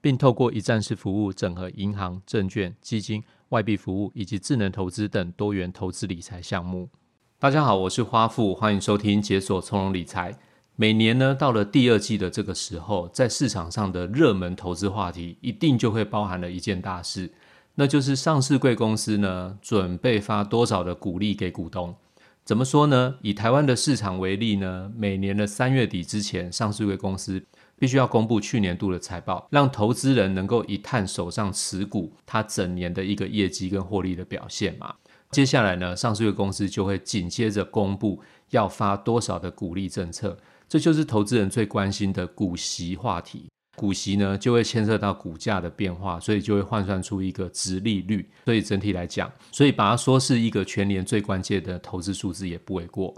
并透过一站式服务，整合银行、证券、基金、外币服务以及智能投资等多元投资理财项目。大家好，我是花富，欢迎收听解锁从容理财。每年呢，到了第二季的这个时候，在市场上的热门投资话题，一定就会包含了一件大事，那就是上市贵公司呢，准备发多少的股利给股东。怎么说呢？以台湾的市场为例呢，每年的三月底之前，上市贵公司。必须要公布去年度的财报，让投资人能够一探手上持股它整年的一个业绩跟获利的表现嘛。接下来呢，上市柜公司就会紧接着公布要发多少的股利政策，这就是投资人最关心的股息话题。股息呢，就会牵涉到股价的变化，所以就会换算出一个殖利率。所以整体来讲，所以把它说是一个全年最关键的投资数字也不为过。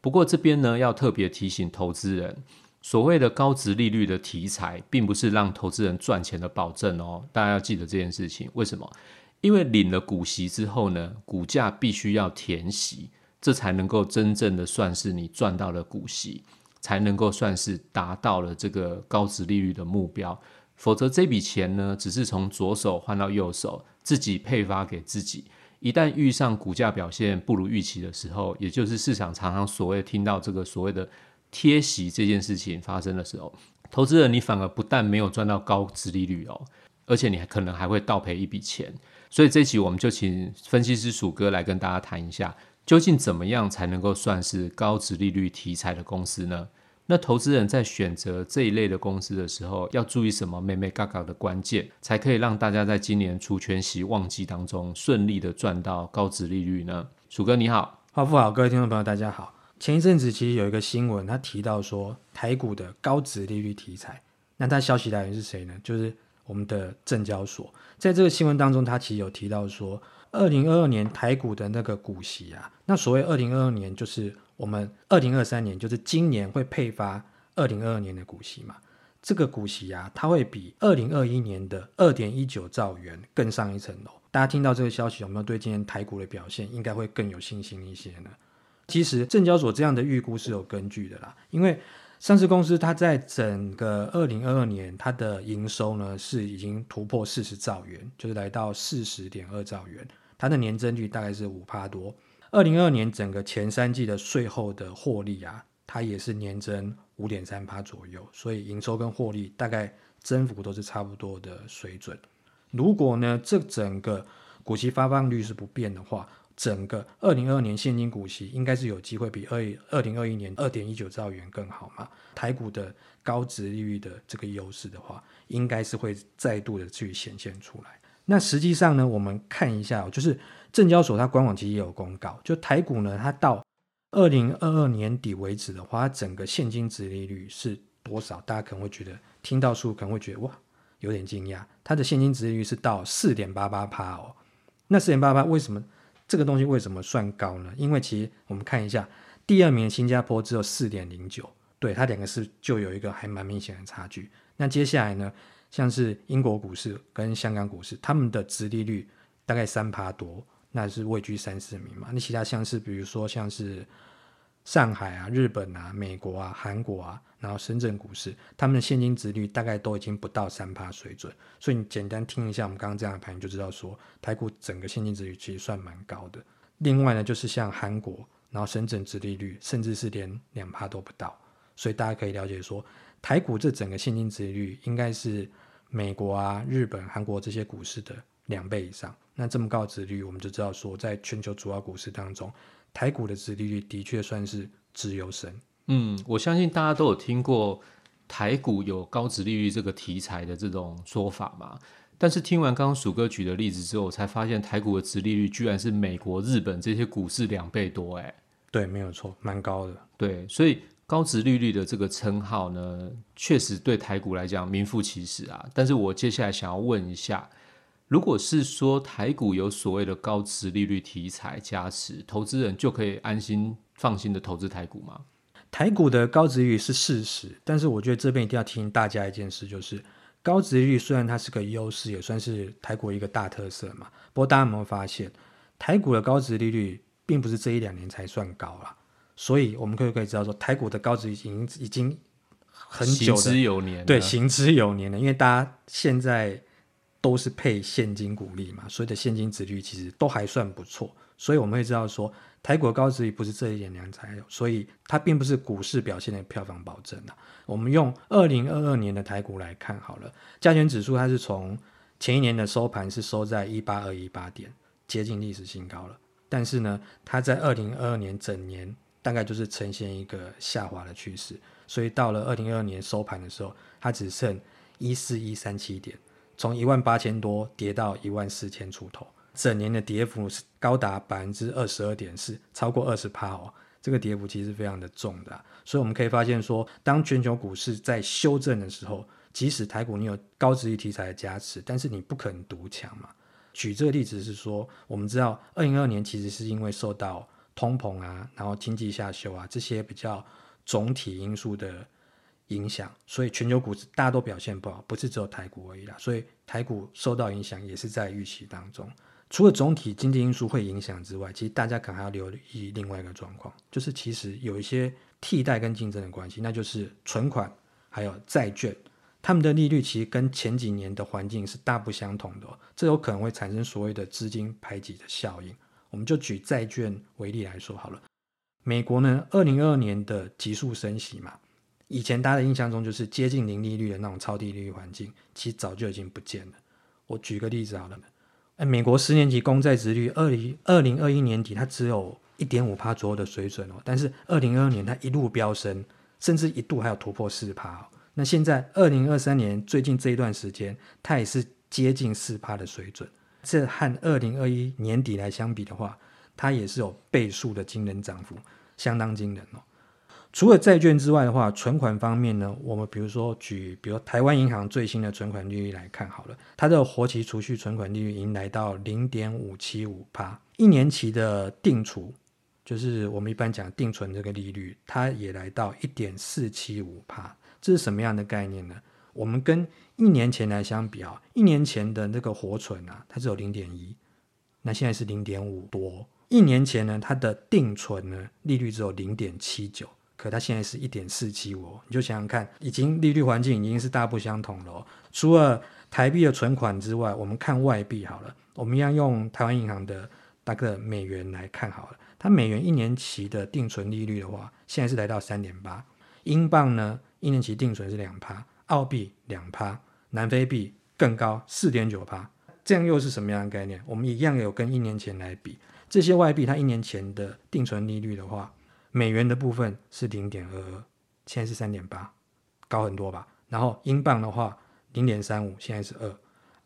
不过这边呢，要特别提醒投资人。所谓的高值利率的题材，并不是让投资人赚钱的保证哦。大家要记得这件事情。为什么？因为领了股息之后呢，股价必须要填息，这才能够真正的算是你赚到了股息，才能够算是达到了这个高值利率的目标。否则这笔钱呢，只是从左手换到右手，自己配发给自己。一旦遇上股价表现不如预期的时候，也就是市场常常所谓听到这个所谓的。贴息这件事情发生的时候，投资人你反而不但没有赚到高值利率哦，而且你还可能还会倒赔一笔钱。所以这期我们就请分析师鼠哥来跟大家谈一下，究竟怎么样才能够算是高值利率题材的公司呢？那投资人在选择这一类的公司的时候，要注意什么眉眉角角的关键，才可以让大家在今年除权息旺季当中顺利的赚到高值利率呢？鼠哥你好，花富好，各位听众朋友大家好。前一阵子其实有一个新闻，他提到说台股的高值利率题材，那他消息来源是谁呢？就是我们的证交所。在这个新闻当中，他其实有提到说，二零二二年台股的那个股息啊，那所谓二零二二年就是我们二零二三年，就是今年会配发二零二二年的股息嘛。这个股息啊，它会比二零二一年的二点一九兆元更上一层楼。大家听到这个消息，有没有对今年台股的表现应该会更有信心一些呢？其实证交所这样的预估是有根据的啦，因为上市公司它在整个二零二二年它的营收呢是已经突破四十兆元，就是来到四十点二兆元，它的年增率大概是五趴多。二零二二年整个前三季的税后的获利啊，它也是年增五点三趴左右，所以营收跟获利大概增幅都是差不多的水准。如果呢这整个股息发放率是不变的话，整个二零二二年现金股息应该是有机会比二二零二一年二点一九兆元更好嘛？台股的高值利率的这个优势的话，应该是会再度的去显现出来。那实际上呢，我们看一下，就是证交所它官网其实也有公告，就台股呢，它到二零二二年底为止的话，它整个现金殖利率是多少？大家可能会觉得听到数可能会觉得哇，有点惊讶，它的现金殖利率是到四点八八趴哦。那四点八八为什么？这个东西为什么算高呢？因为其实我们看一下，第二名新加坡只有四点零九，对，它两个是就有一个还蛮明显的差距。那接下来呢，像是英国股市跟香港股市，他们的殖利率大概三趴多，那是位居三四名嘛。那其他像是比如说像是上海啊、日本啊、美国啊、韩国啊。然后深圳股市，他们的现金殖率大概都已经不到三趴水准，所以你简单听一下我们刚刚这样的盘，你就知道说台股整个现金殖率其实算蛮高的。另外呢，就是像韩国，然后深圳殖利率甚至是连两趴都不到，所以大家可以了解说，台股这整个现金殖利率应该是美国啊、日本、韩国这些股市的两倍以上。那这么高的殖率，我们就知道说，在全球主要股市当中，台股的殖利率的确算是资优生。嗯，我相信大家都有听过台股有高殖利率这个题材的这种说法嘛。但是听完刚刚鼠哥举的例子之后，我才发现台股的殖利率居然是美国、日本这些股市两倍多，哎，对，没有错，蛮高的。对，所以高值利率的这个称号呢，确实对台股来讲名副其实啊。但是我接下来想要问一下，如果是说台股有所谓的高值利率题材加持，投资人就可以安心放心的投资台股吗？台股的高值率是事实，但是我觉得这边一定要提醒大家一件事，就是高值率虽然它是个优势，也算是台股一个大特色嘛。不过大家有没有发现，台股的高值利率并不是这一两年才算高啦。所以我们可以可以知道说，台股的高值率已经已经很久行之有年，对，行之有年了。因为大家现在都是配现金股利嘛，所以的现金殖率其实都还算不错。所以我们会知道说。台股的高殖率不是这一两年才有，所以它并不是股市表现的票房保证啊。我们用二零二二年的台股来看好了，加权指数它是从前一年的收盘是收在一八二一八点，接近历史新高了。但是呢，它在二零二二年整年大概就是呈现一个下滑的趋势，所以到了二零二二年收盘的时候，它只剩一四一三七点，从一万八千多跌到一万四千出头。整年的跌幅是高达百分之二十二点四，超过二十趴哦。这个跌幅其实非常的重的，所以我们可以发现说，当全球股市在修正的时候，即使台股你有高殖利率题材的加持，但是你不可能独强嘛。举这个例子是说，我们知道二零二二年其实是因为受到通膨啊，然后经济下修啊这些比较总体因素的影响，所以全球股市大家都表现不好，不是只有台股而已啦。所以台股受到影响也是在预期当中。除了总体经济因素会影响之外，其实大家可能还要留意另外一个状况，就是其实有一些替代跟竞争的关系，那就是存款还有债券，他们的利率其实跟前几年的环境是大不相同的，这有可能会产生所谓的资金排挤的效应。我们就举债券为例来说好了，美国呢，二零二二年的急速升息嘛，以前大家的印象中就是接近零利率的那种超低利率环境，其实早就已经不见了。我举个例子好了。哎，美国十年期公债殖率，二零二零二一年底它只有一点五趴左右的水准哦，但是二零二二年它一路飙升，甚至一度还有突破四趴哦。那现在二零二三年最近这一段时间，它也是接近四趴的水准，这和二零二一年底来相比的话，它也是有倍数的惊人涨幅，相当惊人哦。除了债券之外的话，存款方面呢，我们比如说举，比如台湾银行最新的存款利率来看好了，它的活期储蓄存款利率已经来到零点五七五帕，一年期的定储，就是我们一般讲定存这个利率，它也来到一点四七五帕，这是什么样的概念呢？我们跟一年前来相比啊，一年前的那个活存啊，它只有零点一，那现在是零点五多，一年前呢，它的定存呢利率只有零点七九。可它现在是一点四七五，你就想想看，已经利率环境已经是大不相同了。除了台币的存款之外，我们看外币好了，我们一样用台湾银行的大个美元来看好了。它美元一年期的定存利率的话，现在是来到三点八。英镑呢，一年期定存是两趴，澳币两趴，南非币更高四点九趴。这样又是什么样的概念？我们一样有跟一年前来比，这些外币它一年前的定存利率的话。美元的部分是零点二二，现在是三点八，高很多吧？然后英镑的话零点三五，现在是二；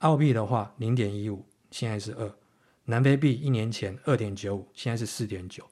澳币的话零点一五，现在是二；南非币一年前二点九五，现在是四点九。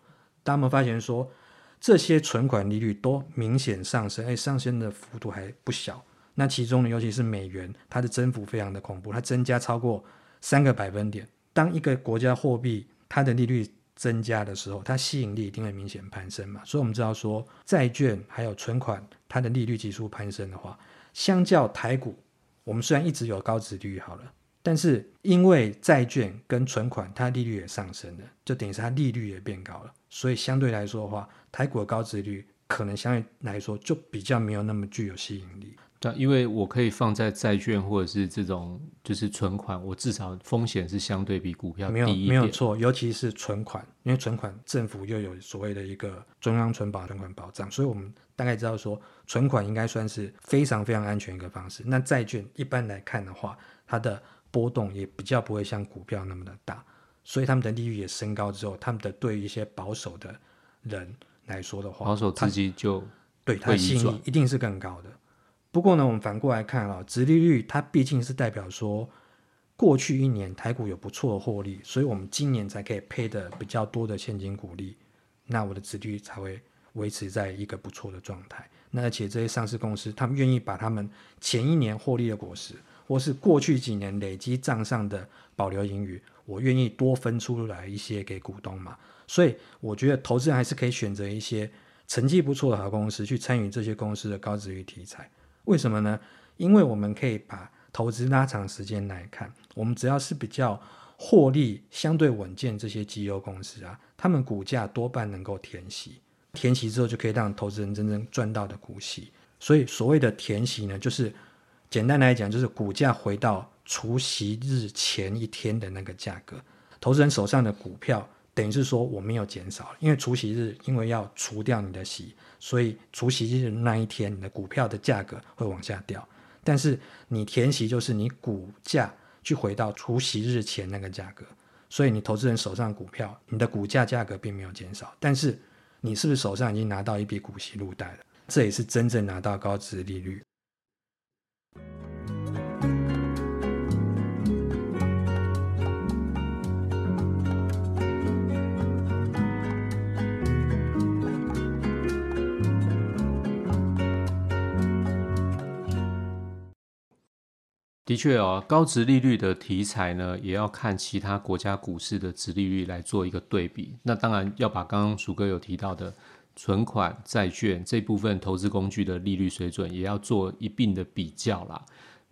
大家有没有发现说这些存款利率都明显上升？哎，上升的幅度还不小。那其中呢，尤其是美元，它的增幅非常的恐怖，它增加超过三个百分点。当一个国家货币它的利率增加的时候，它吸引力一定会明显攀升嘛，所以我们知道说，债券还有存款，它的利率急速攀升的话，相较台股，我们虽然一直有高值率好了，但是因为债券跟存款它利率也上升了，就等于是它利率也变高了，所以相对来说的话，台股的高值率可能相对来说就比较没有那么具有吸引力。对，因为我可以放在债券或者是这种就是存款，我至少风险是相对比股票低一点。没有没有错，尤其是存款，因为存款政府又有所谓的一个中央存保存款保障，所以我们大概知道说存款应该算是非常非常安全一个方式。那债券一般来看的话，它的波动也比较不会像股票那么的大，所以他们的利率也升高之后，他们的对于一些保守的人。来说的话，保守资金就对它的吸引力一定是更高的。不过呢，我们反过来看啊，殖利率它毕竟是代表说过去一年台股有不错的获利，所以我们今年才可以配的比较多的现金股利，那我的殖利率才会维持在一个不错的状态。那而且这些上市公司，他们愿意把他们前一年获利的果实，或是过去几年累积账上的保留盈余，我愿意多分出来一些给股东嘛。所以我觉得投资人还是可以选择一些成绩不错的好公司去参与这些公司的高殖利率题材。为什么呢？因为我们可以把投资拉长时间来看，我们只要是比较获利相对稳健这些绩优公司啊，他们股价多半能够填息，填息之后就可以让投资人真正赚到的股息。所以所谓的填息呢，就是简单来讲，就是股价回到除息日前一天的那个价格，投资人手上的股票。等于是说我没有减少，因为除息日因为要除掉你的息，所以除息日那一天你的股票的价格会往下掉。但是你填息就是你股价去回到除息日前那个价格，所以你投资人手上股票，你的股价价格并没有减少，但是你是不是手上已经拿到一笔股息入袋了？这也是真正拿到高值利率。的确哦，高值利率的题材呢，也要看其他国家股市的值利率来做一个对比。那当然要把刚刚鼠哥有提到的存款、债券这部分投资工具的利率水准，也要做一并的比较啦。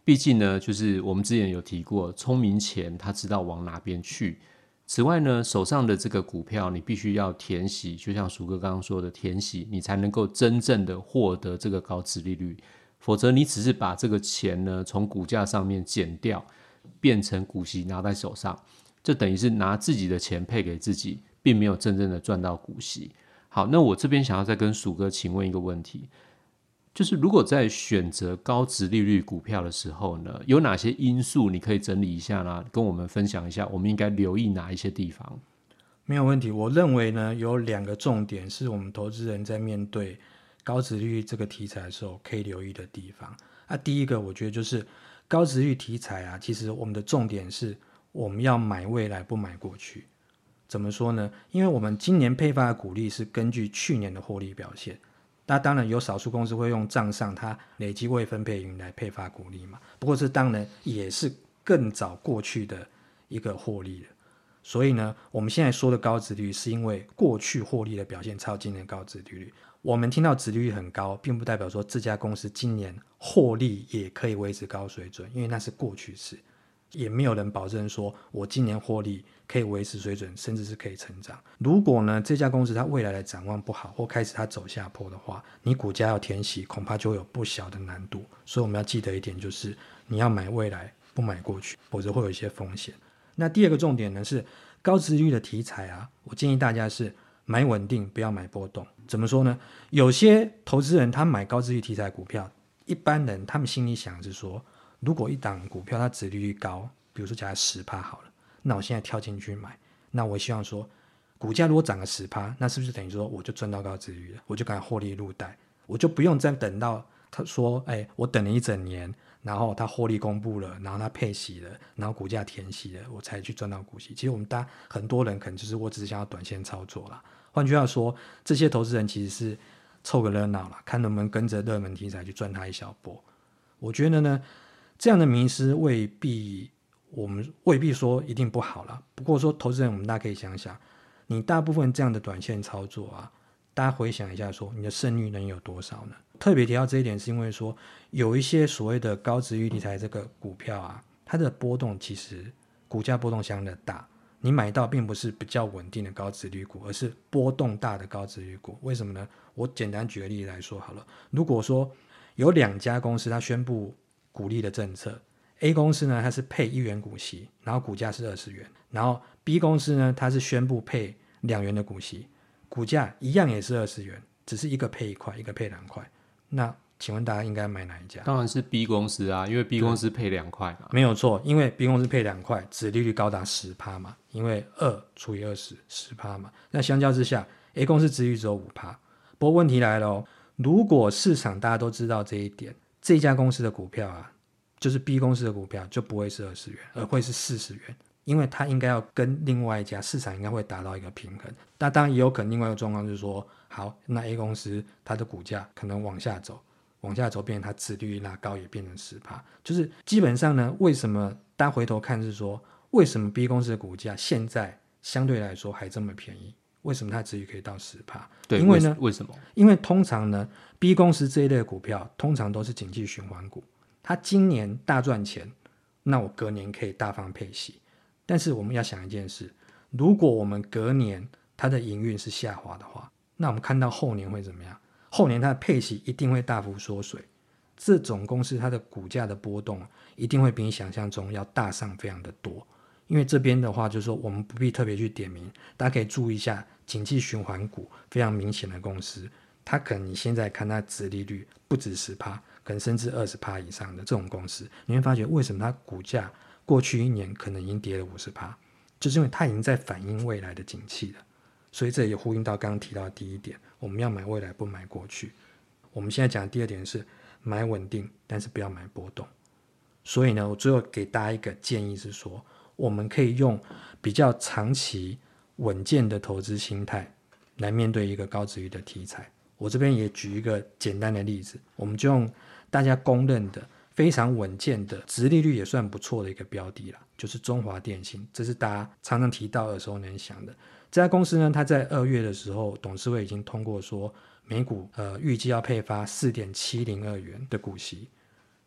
毕竟呢，就是我们之前有提过，聪明钱他知道往哪边去。此外呢，手上的这个股票，你必须要填息，就像鼠哥刚刚说的填息，你才能够真正的获得这个高值利率。否则，你只是把这个钱呢从股价上面减掉，变成股息拿在手上，这等于是拿自己的钱配给自己，并没有真正的赚到股息。好，那我这边想要再跟鼠哥请问一个问题，就是如果在选择高值利率股票的时候呢，有哪些因素你可以整理一下呢？跟我们分享一下，我们应该留意哪一些地方？没有问题，我认为呢有两个重点是我们投资人在面对。高值率这个题材的时候，可以留意的地方。那、啊、第一个，我觉得就是高值率题材啊，其实我们的重点是我们要买未来，不买过去。怎么说呢？因为我们今年配发的股利是根据去年的获利表现。那当然有少数公司会用账上它累积未分配盈来配发股利嘛。不过这当然也是更早过去的一个获利了。所以呢，我们现在说的高值率，是因为过去获利的表现超今年高值利率。我们听到殖率很高，并不代表说这家公司今年获利也可以维持高水准，因为那是过去式，也没有人保证说我今年获利可以维持水准，甚至是可以成长。如果呢，这家公司它未来的展望不好，或开始它走下坡的话，你股价要填息，恐怕就会有不小的难度。所以我们要记得一点，就是你要买未来，不买过去，否则会有一些风险。那第二个重点呢，是高殖率的题材啊，我建议大家是。买稳定，不要买波动。怎么说呢？有些投资人他买高殖利率题材股票，一般人他们心里想的是说，如果一档股票它殖利率高，比如说假十趴好了，那我现在跳进去买，那我希望说，股价如果涨个十趴，那是不是等于说我就赚到高殖利率了？我就敢获利入袋，我就不用再等到他说，哎，我等了一整年。然后它获利公布了，然后它配息了，然后股价填息了，我才去赚到股息。其实我们大很多人可能就是我只是想要短线操作啦。换句话说，这些投资人其实是凑个热闹啦，看能不能跟着热门题材去赚它一小波。我觉得呢，这样的迷失未必，我们未必说一定不好啦。不过说投资人，我们大家可以想想，你大部分这样的短线操作啊。大家回想一下说，你的胜率能有多少呢？特别提到这一点，是因为说有一些所谓的高殖利率题材这个股票啊，它的波动其实股价波动相当的大。你买到并不是比较稳定的高值率股，而是波动大的高值率股。为什么呢？我简单举个例子来说好了。如果说有两家公司它宣布股利的政策，A 公司呢它是配一元股息，然后股价是二十元，然后 B 公司呢它是宣布配两元的股息。股价一样也是二十元，只是一个配一块，一个配两块。那请问大家应该买哪一家？当然是 B 公司啊，因为 B 公司配两块嘛。没有错，因为 B 公司配两块，殖利率高达十趴嘛。因为二除以二十，十趴嘛。那相较之下，A 公司殖利率只有五趴，不过问题来了哦，如果市场大家都知道这一点，这家公司的股票啊，就是 B 公司的股票就不会是二十元，而会是四十元，因为它应该要跟另外一家市场应该会达到一个平衡。那当然也有可能另外一个状况就是说，好，那 A 公司它的股价可能往下走，往下走变成它殖利率拉高也变成十趴，就是基本上呢，为什么大家回头看是说，为什么 B 公司的股价现在相对来说还这么便宜？为什么它殖利率可以到十趴？对，因为呢，为什么？因为通常呢，B 公司这一类的股票通常都是景气循环股。它今年大赚钱，那我隔年可以大方配息。但是我们要想一件事：如果我们隔年它的营运是下滑的话，那我们看到后年会怎么样？后年它的配息一定会大幅缩水。这种公司它的股价的波动一定会比你想象中要大上非常的多。因为这边的话，就是说我们不必特别去点名，大家可以注意一下景气循环股非常明显的公司，它可能你现在看它值利率不止十趴。可能甚至二十趴以上的这种公司，你会发觉为什么它股价过去一年可能已经跌了五十趴，就是因为它已经在反映未来的景气了。所以这也呼应到刚刚提到的第一点，我们要买未来，不买过去。我们现在讲的第二点是买稳定，但是不要买波动。所以呢，我最后给大家一个建议是说，我们可以用比较长期稳健的投资心态来面对一个高值率的题材。我这边也举一个简单的例子，我们就用。大家公认的非常稳健的值利率也算不错的一个标的了，就是中华电信，这是大家常常提到的时候能想的。这家公司呢，它在二月的时候，董事会已经通过说，每股呃预计要配发四点七零二元的股息。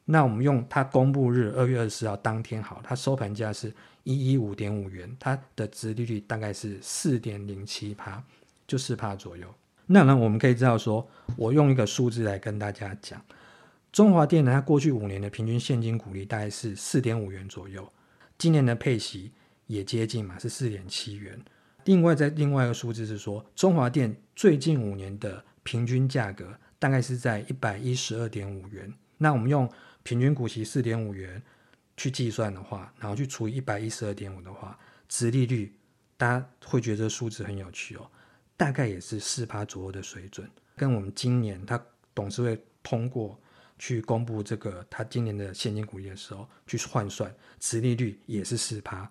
那我们用它公布日二月二十四号当天好，它收盘价是一一五点五元，它的殖利率大概是四点零七帕，就四帕左右。那呢，我们可以知道说，我用一个数字来跟大家讲。中华电呢，它过去五年的平均现金股利大概是四点五元左右，今年的配息也接近嘛，是四点七元。另外，在另外一个数字是说，中华电最近五年的平均价格大概是在一百一十二点五元。那我们用平均股息四点五元去计算的话，然后去除以一百一十二点五的话，殖利率大家会觉得这数字很有趣哦，大概也是四趴左右的水准，跟我们今年它董事会通过。去公布这个他今年的现金股利的时候，去换算，殖利率也是四趴，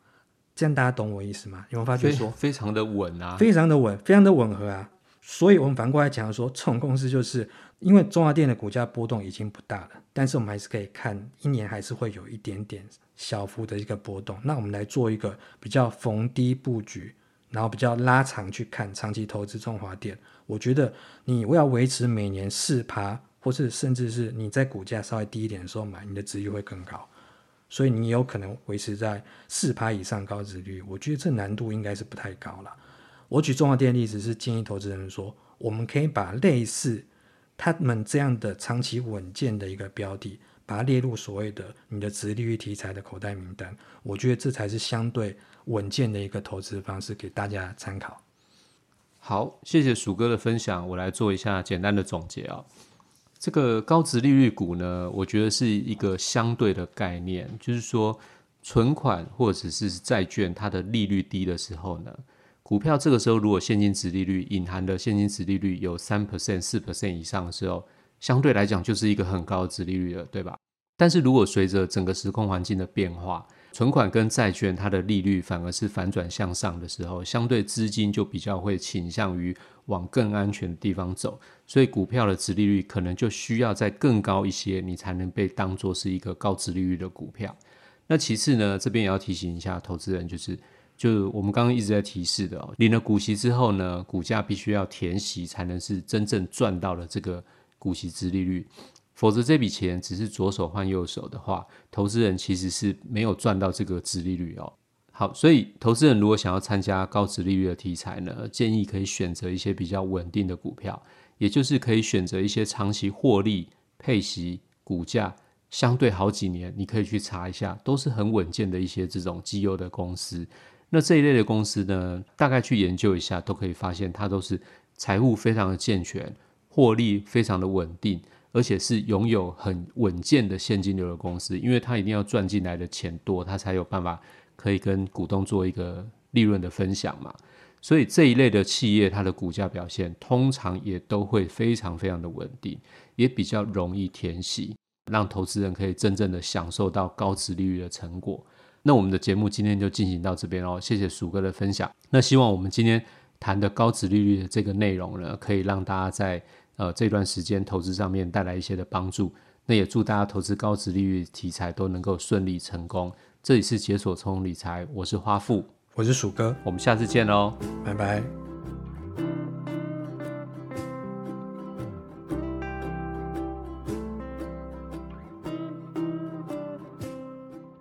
这样大家懂我意思吗？有没有发觉说非常的稳啊，非常的稳，非常的吻合啊。所以我们反过来讲说，这种公司就是因为中华电的股价波动已经不大了，但是我们还是可以看一年还是会有一点点小幅的一个波动。那我们来做一个比较逢低布局，然后比较拉长去看长期投资中华电。我觉得你要维持每年四趴。或是甚至是你在股价稍微低一点的时候买，你的殖利率会更高，所以你有可能维持在四趴以上高值率。我觉得这难度应该是不太高了。我举中华电的例子是建议投资人说，我们可以把类似他们这样的长期稳健的一个标的，把它列入所谓的你的值利率题材的口袋名单。我觉得这才是相对稳健的一个投资方式，给大家参考。好，谢谢鼠哥的分享，我来做一下简单的总结啊。这个高值利率股呢，我觉得是一个相对的概念，就是说，存款或者是债券，它的利率低的时候呢，股票这个时候如果现金值利率隐含的现金值利率有三 percent、四 percent 以上的时候，相对来讲就是一个很高的殖利率了，对吧？但是如果随着整个时空环境的变化，存款跟债券它的利率反而是反转向上的时候，相对资金就比较会倾向于往更安全的地方走，所以股票的殖利率可能就需要再更高一些，你才能被当作是一个高殖利率的股票。那其次呢，这边也要提醒一下投资人，就是就我们刚刚一直在提示的哦，领了股息之后呢，股价必须要填息才能是真正赚到了这个股息殖利率。否则这笔钱只是左手换右手的话，投资人其实是没有赚到这个殖利率哦。好，所以投资人如果想要参加高殖利率的题材呢，建议可以选择一些比较稳定的股票，也就是可以选择一些长期获利、配息、股价相对好几年，你可以去查一下，都是很稳健的一些这种绩优的公司。那这一类的公司呢，大概去研究一下，都可以发现它都是财务非常的健全，获利非常的稳定。而且是拥有很稳健的现金流的公司，因为它一定要赚进来的钱多，它才有办法可以跟股东做一个利润的分享嘛。所以这一类的企业，它的股价表现通常也都会非常非常的稳定，也比较容易填息，让投资人可以真正的享受到高值利率的成果。那我们的节目今天就进行到这边哦，谢谢鼠哥的分享。那希望我们今天谈的高值利率的这个内容呢，可以让大家在呃这段时间投资上面带来一些的帮助。那也祝大家投资高值利率题材都能够顺利成功。这里是解锁从理财，我是花富，我是鼠哥，我们下次见喽，拜拜。